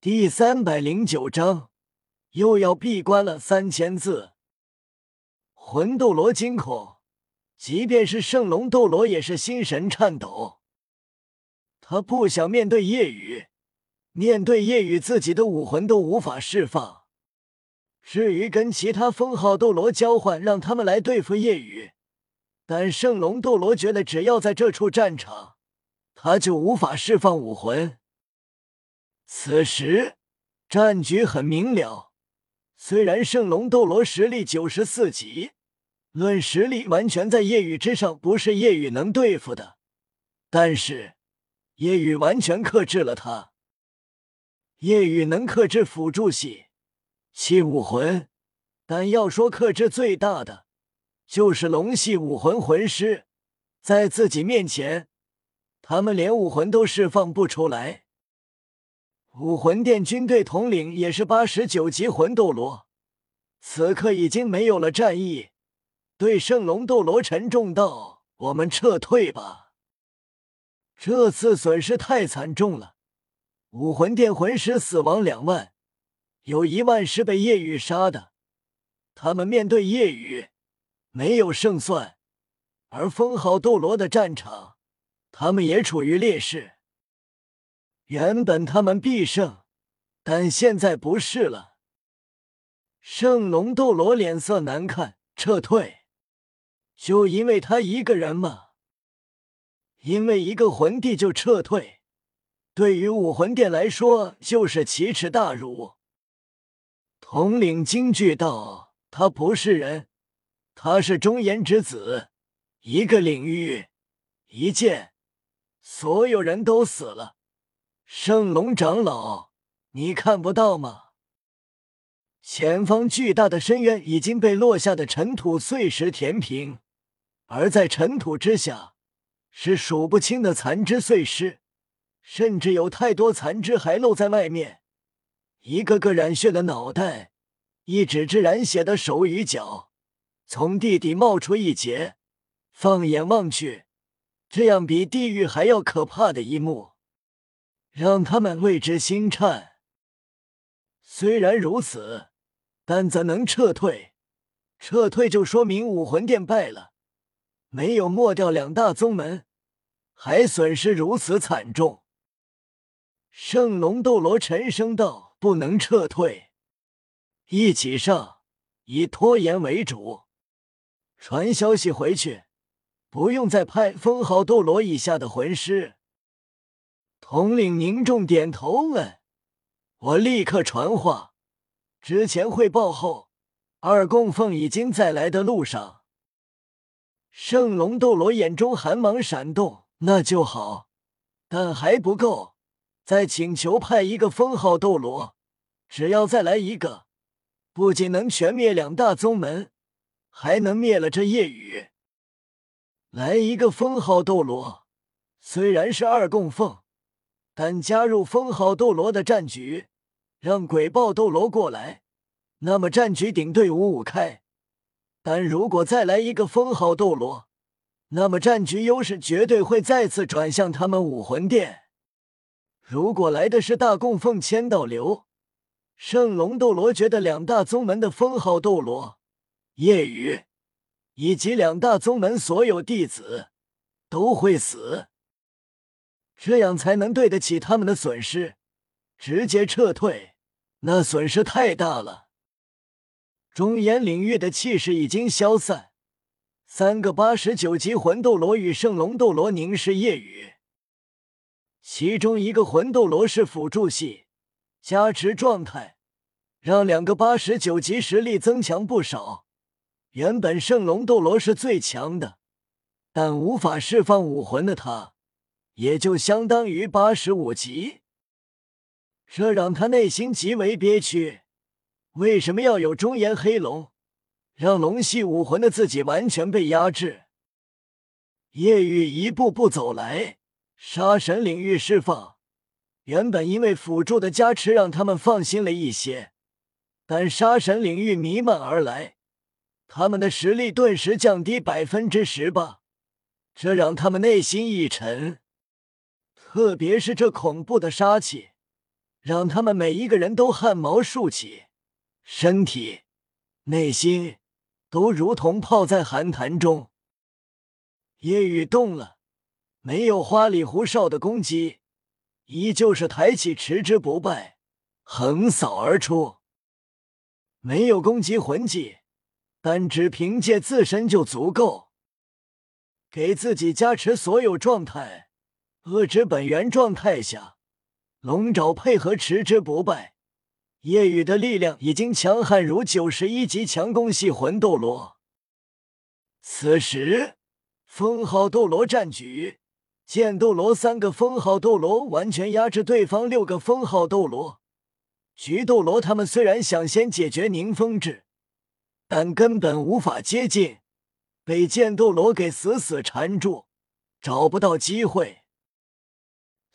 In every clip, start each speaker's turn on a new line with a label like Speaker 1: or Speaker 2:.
Speaker 1: 第三百零九章，又要闭关了。三千字，魂斗罗惊恐，即便是圣龙斗罗也是心神颤抖。他不想面对夜雨，面对夜雨，自己的武魂都无法释放。至于跟其他封号斗罗交换，让他们来对付夜雨，但圣龙斗罗觉得只要在这处战场，他就无法释放武魂。此时战局很明了，虽然圣龙斗罗实力九十四级，论实力完全在夜雨之上，不是夜雨能对付的，但是夜雨完全克制了他。夜雨能克制辅助系。七武魂，但要说克制最大的，就是龙系武魂魂师，在自己面前，他们连武魂都释放不出来。武魂殿军队统领也是八十九级魂斗罗，此刻已经没有了战意，对圣龙斗罗沉重道：“我们撤退吧，这次损失太惨重了，武魂殿魂师死亡两万。”有一万是被夜雨杀的，他们面对夜雨没有胜算，而封号斗罗的战场，他们也处于劣势。原本他们必胜，但现在不是了。圣龙斗罗脸色难看，撤退，就因为他一个人吗？因为一个魂帝就撤退，对于武魂殿来说就是奇耻大辱。统领惊惧道：“他不是人，他是忠言之子。一个领域，一剑，所有人都死了。圣龙长老，你看不到吗？前方巨大的深渊已经被落下的尘土碎石填平，而在尘土之下，是数不清的残肢碎尸，甚至有太多残肢还露在外面。”一个个染血的脑袋，一指指染血的手与脚，从地底冒出一截。放眼望去，这样比地狱还要可怕的一幕，让他们为之心颤。虽然如此，但怎能撤退？撤退就说明武魂殿败了，没有没掉两大宗门，还损失如此惨重。圣龙斗罗沉声道。不能撤退，一起上，以拖延为主。传消息回去，不用再派封号斗罗以下的魂师。统领凝重点头，问：“我立刻传话。之前汇报后，二供奉已经在来的路上。”圣龙斗罗眼中寒芒闪动，那就好，但还不够。再请求派一个封号斗罗，只要再来一个，不仅能全灭两大宗门，还能灭了这夜雨。来一个封号斗罗，虽然是二供奉，但加入封号斗罗的战局，让鬼豹斗罗过来，那么战局顶队五五开。但如果再来一个封号斗罗，那么战局优势绝对会再次转向他们武魂殿。如果来的是大供奉千道流、圣龙斗罗，觉得两大宗门的封号斗罗夜雨以及两大宗门所有弟子都会死，这样才能对得起他们的损失。直接撤退，那损失太大了。中炎领域的气势已经消散，三个八十九级魂斗罗与圣龙斗罗凝视夜雨。其中一个魂斗罗是辅助系加持状态，让两个八十九级实力增强不少。原本圣龙斗罗是最强的，但无法释放武魂的他，也就相当于八十五级。这让他内心极为憋屈。为什么要有中炎黑龙，让龙系武魂的自己完全被压制？夜雨一步步走来。杀神领域释放，原本因为辅助的加持让他们放心了一些，但杀神领域弥漫而来，他们的实力顿时降低百分之十八，这让他们内心一沉。特别是这恐怖的杀气，让他们每一个人都汗毛竖起，身体、内心都如同泡在寒潭中。夜雨动了，没有花里胡哨的攻击，依旧是抬起持之不败，横扫而出。没有攻击魂技，单只凭借自身就足够，给自己加持所有状态，遏制本源状态下。龙爪配合持之不败，夜雨的力量已经强悍如九十一级强攻系魂斗罗。此时，封号斗罗战局，剑斗罗三个封号斗罗完全压制对方六个封号斗罗。菊斗罗他们虽然想先解决宁风致，但根本无法接近，被剑斗罗给死死缠住，找不到机会。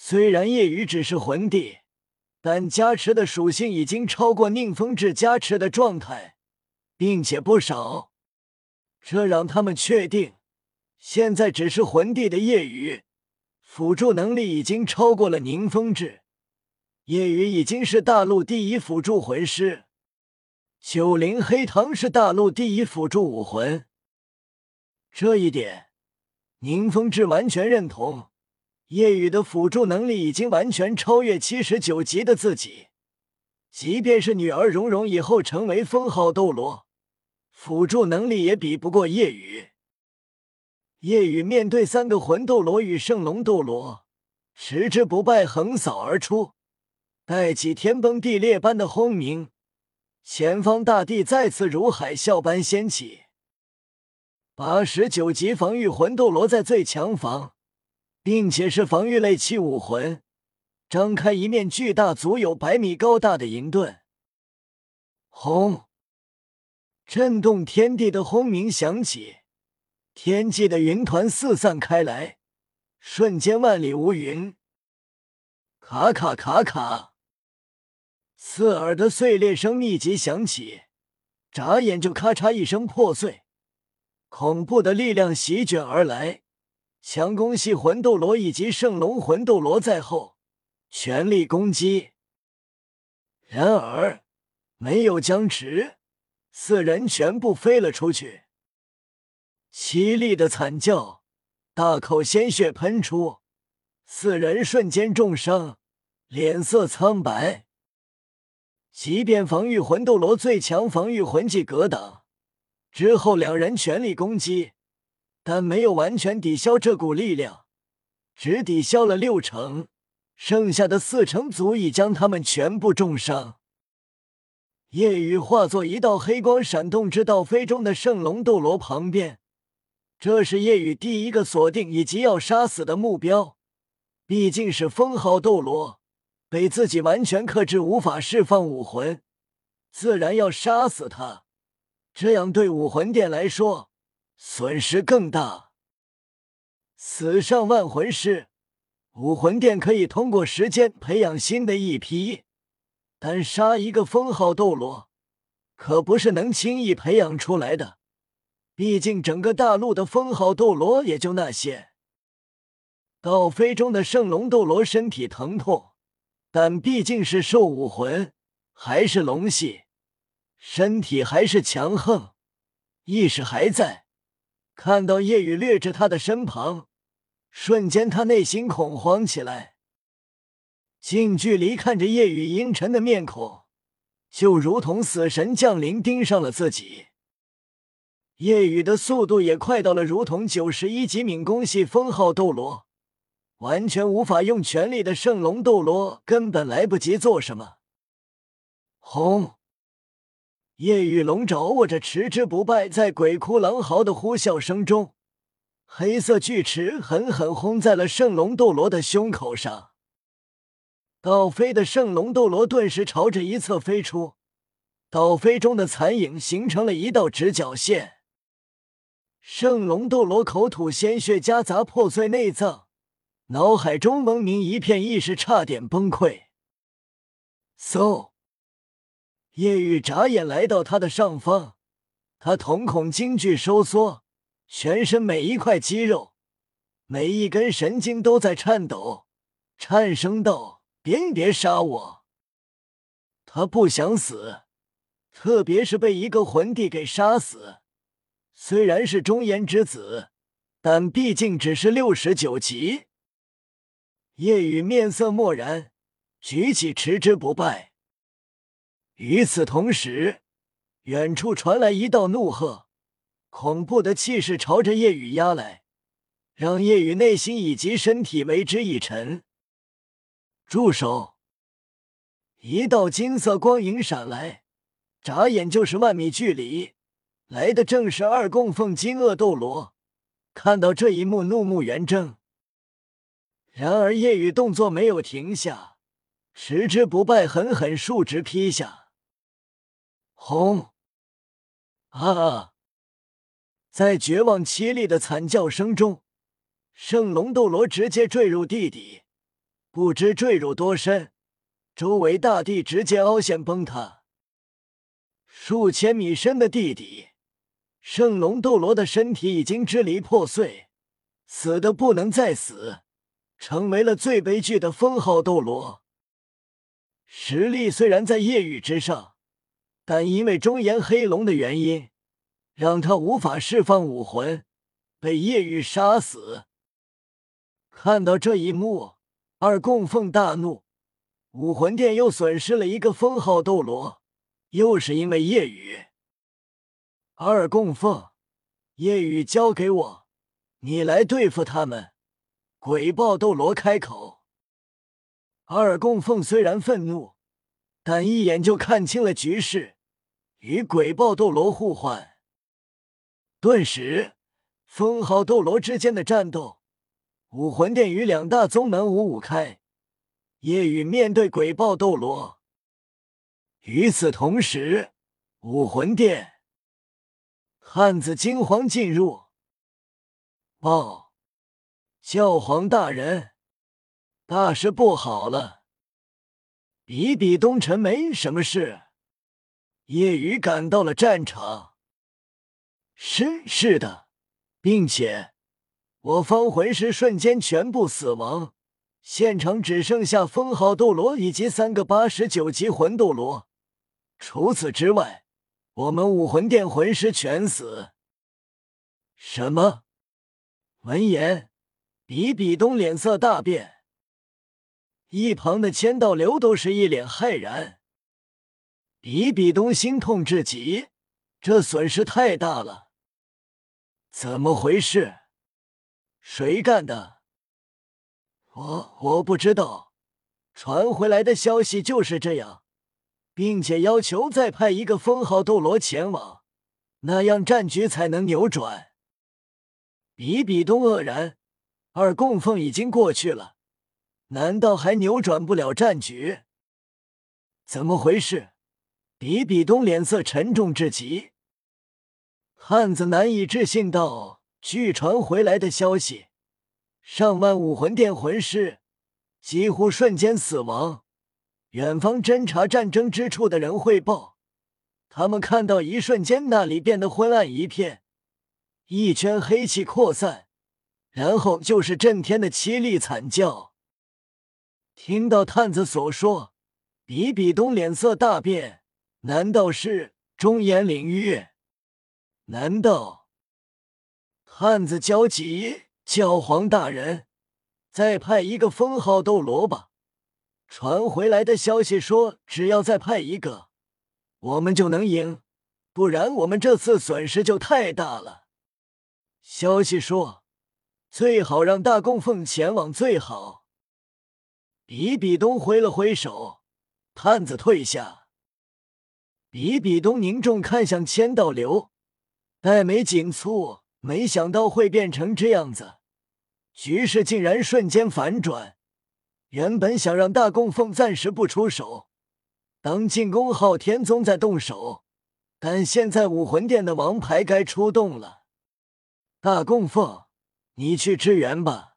Speaker 1: 虽然夜雨只是魂帝，但加持的属性已经超过宁风致加持的状态，并且不少。这让他们确定，现在只是魂帝的夜雨，辅助能力已经超过了宁风致。夜雨已经是大陆第一辅助魂师，九灵黑糖是大陆第一辅助武魂。这一点，宁风致完全认同。夜雨的辅助能力已经完全超越七十九级的自己，即便是女儿蓉蓉以后成为封号斗罗，辅助能力也比不过夜雨。夜雨面对三个魂斗罗与圣龙斗罗，持之不败，横扫而出，带起天崩地裂般的轰鸣，前方大地再次如海啸般掀起。八十九级防御魂斗罗在最强防。并且是防御类器武魂，张开一面巨大、足有百米高大的银盾，轰！震动天地的轰鸣响起，天际的云团四散开来，瞬间万里无云。卡卡卡卡，刺耳的碎裂声密集响起，眨眼就咔嚓一声破碎，恐怖的力量席卷而来。强攻系魂斗罗以及圣龙魂斗罗在后，全力攻击。然而没有僵持，四人全部飞了出去。凄厉的惨叫，大口鲜血喷出，四人瞬间重伤，脸色苍白。即便防御魂斗罗最强防御魂技格挡，之后两人全力攻击。但没有完全抵消这股力量，只抵消了六成，剩下的四成足以将他们全部重伤。夜雨化作一道黑光，闪动至道飞中的圣龙斗罗旁边。这是夜雨第一个锁定以及要杀死的目标，毕竟是封号斗罗，被自己完全克制，无法释放武魂，自然要杀死他。这样对武魂殿来说。损失更大。死上万魂师，武魂殿可以通过时间培养新的一批，但杀一个封号斗罗，可不是能轻易培养出来的。毕竟整个大陆的封号斗罗也就那些。倒飞中的圣龙斗罗身体疼痛，但毕竟是兽武魂，还是龙系，身体还是强横，意识还在。看到夜雨掠至他的身旁，瞬间他内心恐慌起来。近距离看着夜雨阴沉的面孔，就如同死神降临盯上了自己。夜雨的速度也快到了，如同九十一级敏攻系封号斗罗，完全无法用全力的圣龙斗罗根本来不及做什么。轰！夜雨龙爪握着持之不败，在鬼哭狼嚎的呼啸声中，黑色巨齿狠狠轰在了圣龙斗罗的胸口上。倒飞的圣龙斗罗顿时朝着一侧飞出，倒飞中的残影形成了一道直角线。圣龙斗罗口吐鲜血，夹杂破碎内脏，脑海中蒙明一片，意识差点崩溃。嗖！夜雨眨眼来到他的上方，他瞳孔惊惧收缩，全身每一块肌肉、每一根神经都在颤抖，颤声道：“别别杀我！他不想死，特别是被一个魂帝给杀死。虽然是忠言之子，但毕竟只是六十九级。夜雨面色漠然，举起持之不败。与此同时，远处传来一道怒喝，恐怖的气势朝着夜雨压来，让夜雨内心以及身体为之一沉。住手！一道金色光影闪来，眨眼就是万米距离，来的正是二供奉金鳄斗罗。看到这一幕，怒目圆睁。然而夜雨动作没有停下，持之不败，狠狠竖直劈下。轰！啊！在绝望凄厉的惨叫声中，圣龙斗罗直接坠入地底，不知坠入多深，周围大地直接凹陷崩塌。数千米深的地底，圣龙斗罗的身体已经支离破碎，死的不能再死，成为了最悲剧的封号斗罗。实力虽然在夜雨之上。但因为中炎黑龙的原因，让他无法释放武魂，被夜雨杀死。看到这一幕，二供奉大怒，武魂殿又损失了一个封号斗罗，又是因为夜雨。二供奉，夜雨交给我，你来对付他们。鬼豹斗罗开口。二供奉虽然愤怒，但一眼就看清了局势。与鬼豹斗罗互换，顿时，封号斗罗之间的战斗，武魂殿与两大宗门五五开。夜雨面对鬼豹斗罗，与此同时，武魂殿，汉子惊慌进入，报，教皇大人，大事不好了！比比东城没什么事。夜雨赶到了战场，是是的，并且我方魂师瞬间全部死亡，现场只剩下封号斗罗以及三个八十九级魂斗罗，除此之外，我们武魂殿魂师全死。什么？闻言，比比东脸色大变，一旁的千道流都是一脸骇然。比比东心痛至极，这损失太大了。怎么回事？谁干的？我我不知道。传回来的消息就是这样，并且要求再派一个封号斗罗前往，那样战局才能扭转。比比东愕然，二供奉已经过去了，难道还扭转不了战局？怎么回事？比比东脸色沉重至极，汉子难以置信道：“据传回来的消息，上万武魂殿魂师几乎瞬间死亡。远方侦察战争之处的人汇报，他们看到一瞬间那里变得昏暗一片，一圈黑气扩散，然后就是震天的凄厉惨叫。”听到探子所说，比比东脸色大变。难道是中炎领域？难道汉子焦急？教皇大人，再派一个封号斗罗吧！传回来的消息说，只要再派一个，我们就能赢，不然我们这次损失就太大了。消息说，最好让大供奉前往最好。比比东挥了挥手，探子退下。比比东凝重看向千道流，黛眉紧蹙，没想到会变成这样子，局势竟然瞬间反转。原本想让大供奉暂时不出手，当进攻昊天宗再动手，但现在武魂殿的王牌该出动了。大供奉，你去支援吧。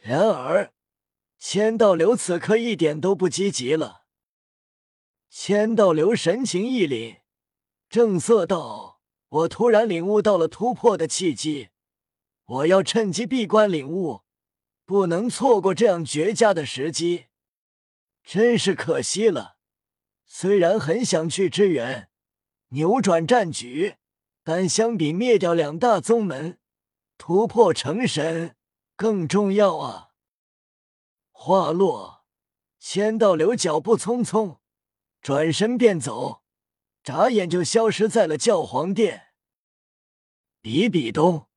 Speaker 1: 然而，千道流此刻一点都不积极了。千道流神情一凛正色道我突然领悟到了突破的契机。我要趁机闭关领悟不能错过这样绝佳的时机。真是可惜了虽然很想去支援扭转战局但相比灭掉两大宗门突破成神更重要啊！话落千道流脚步匆匆转身便走眨眼就消失在了教皇殿。比比东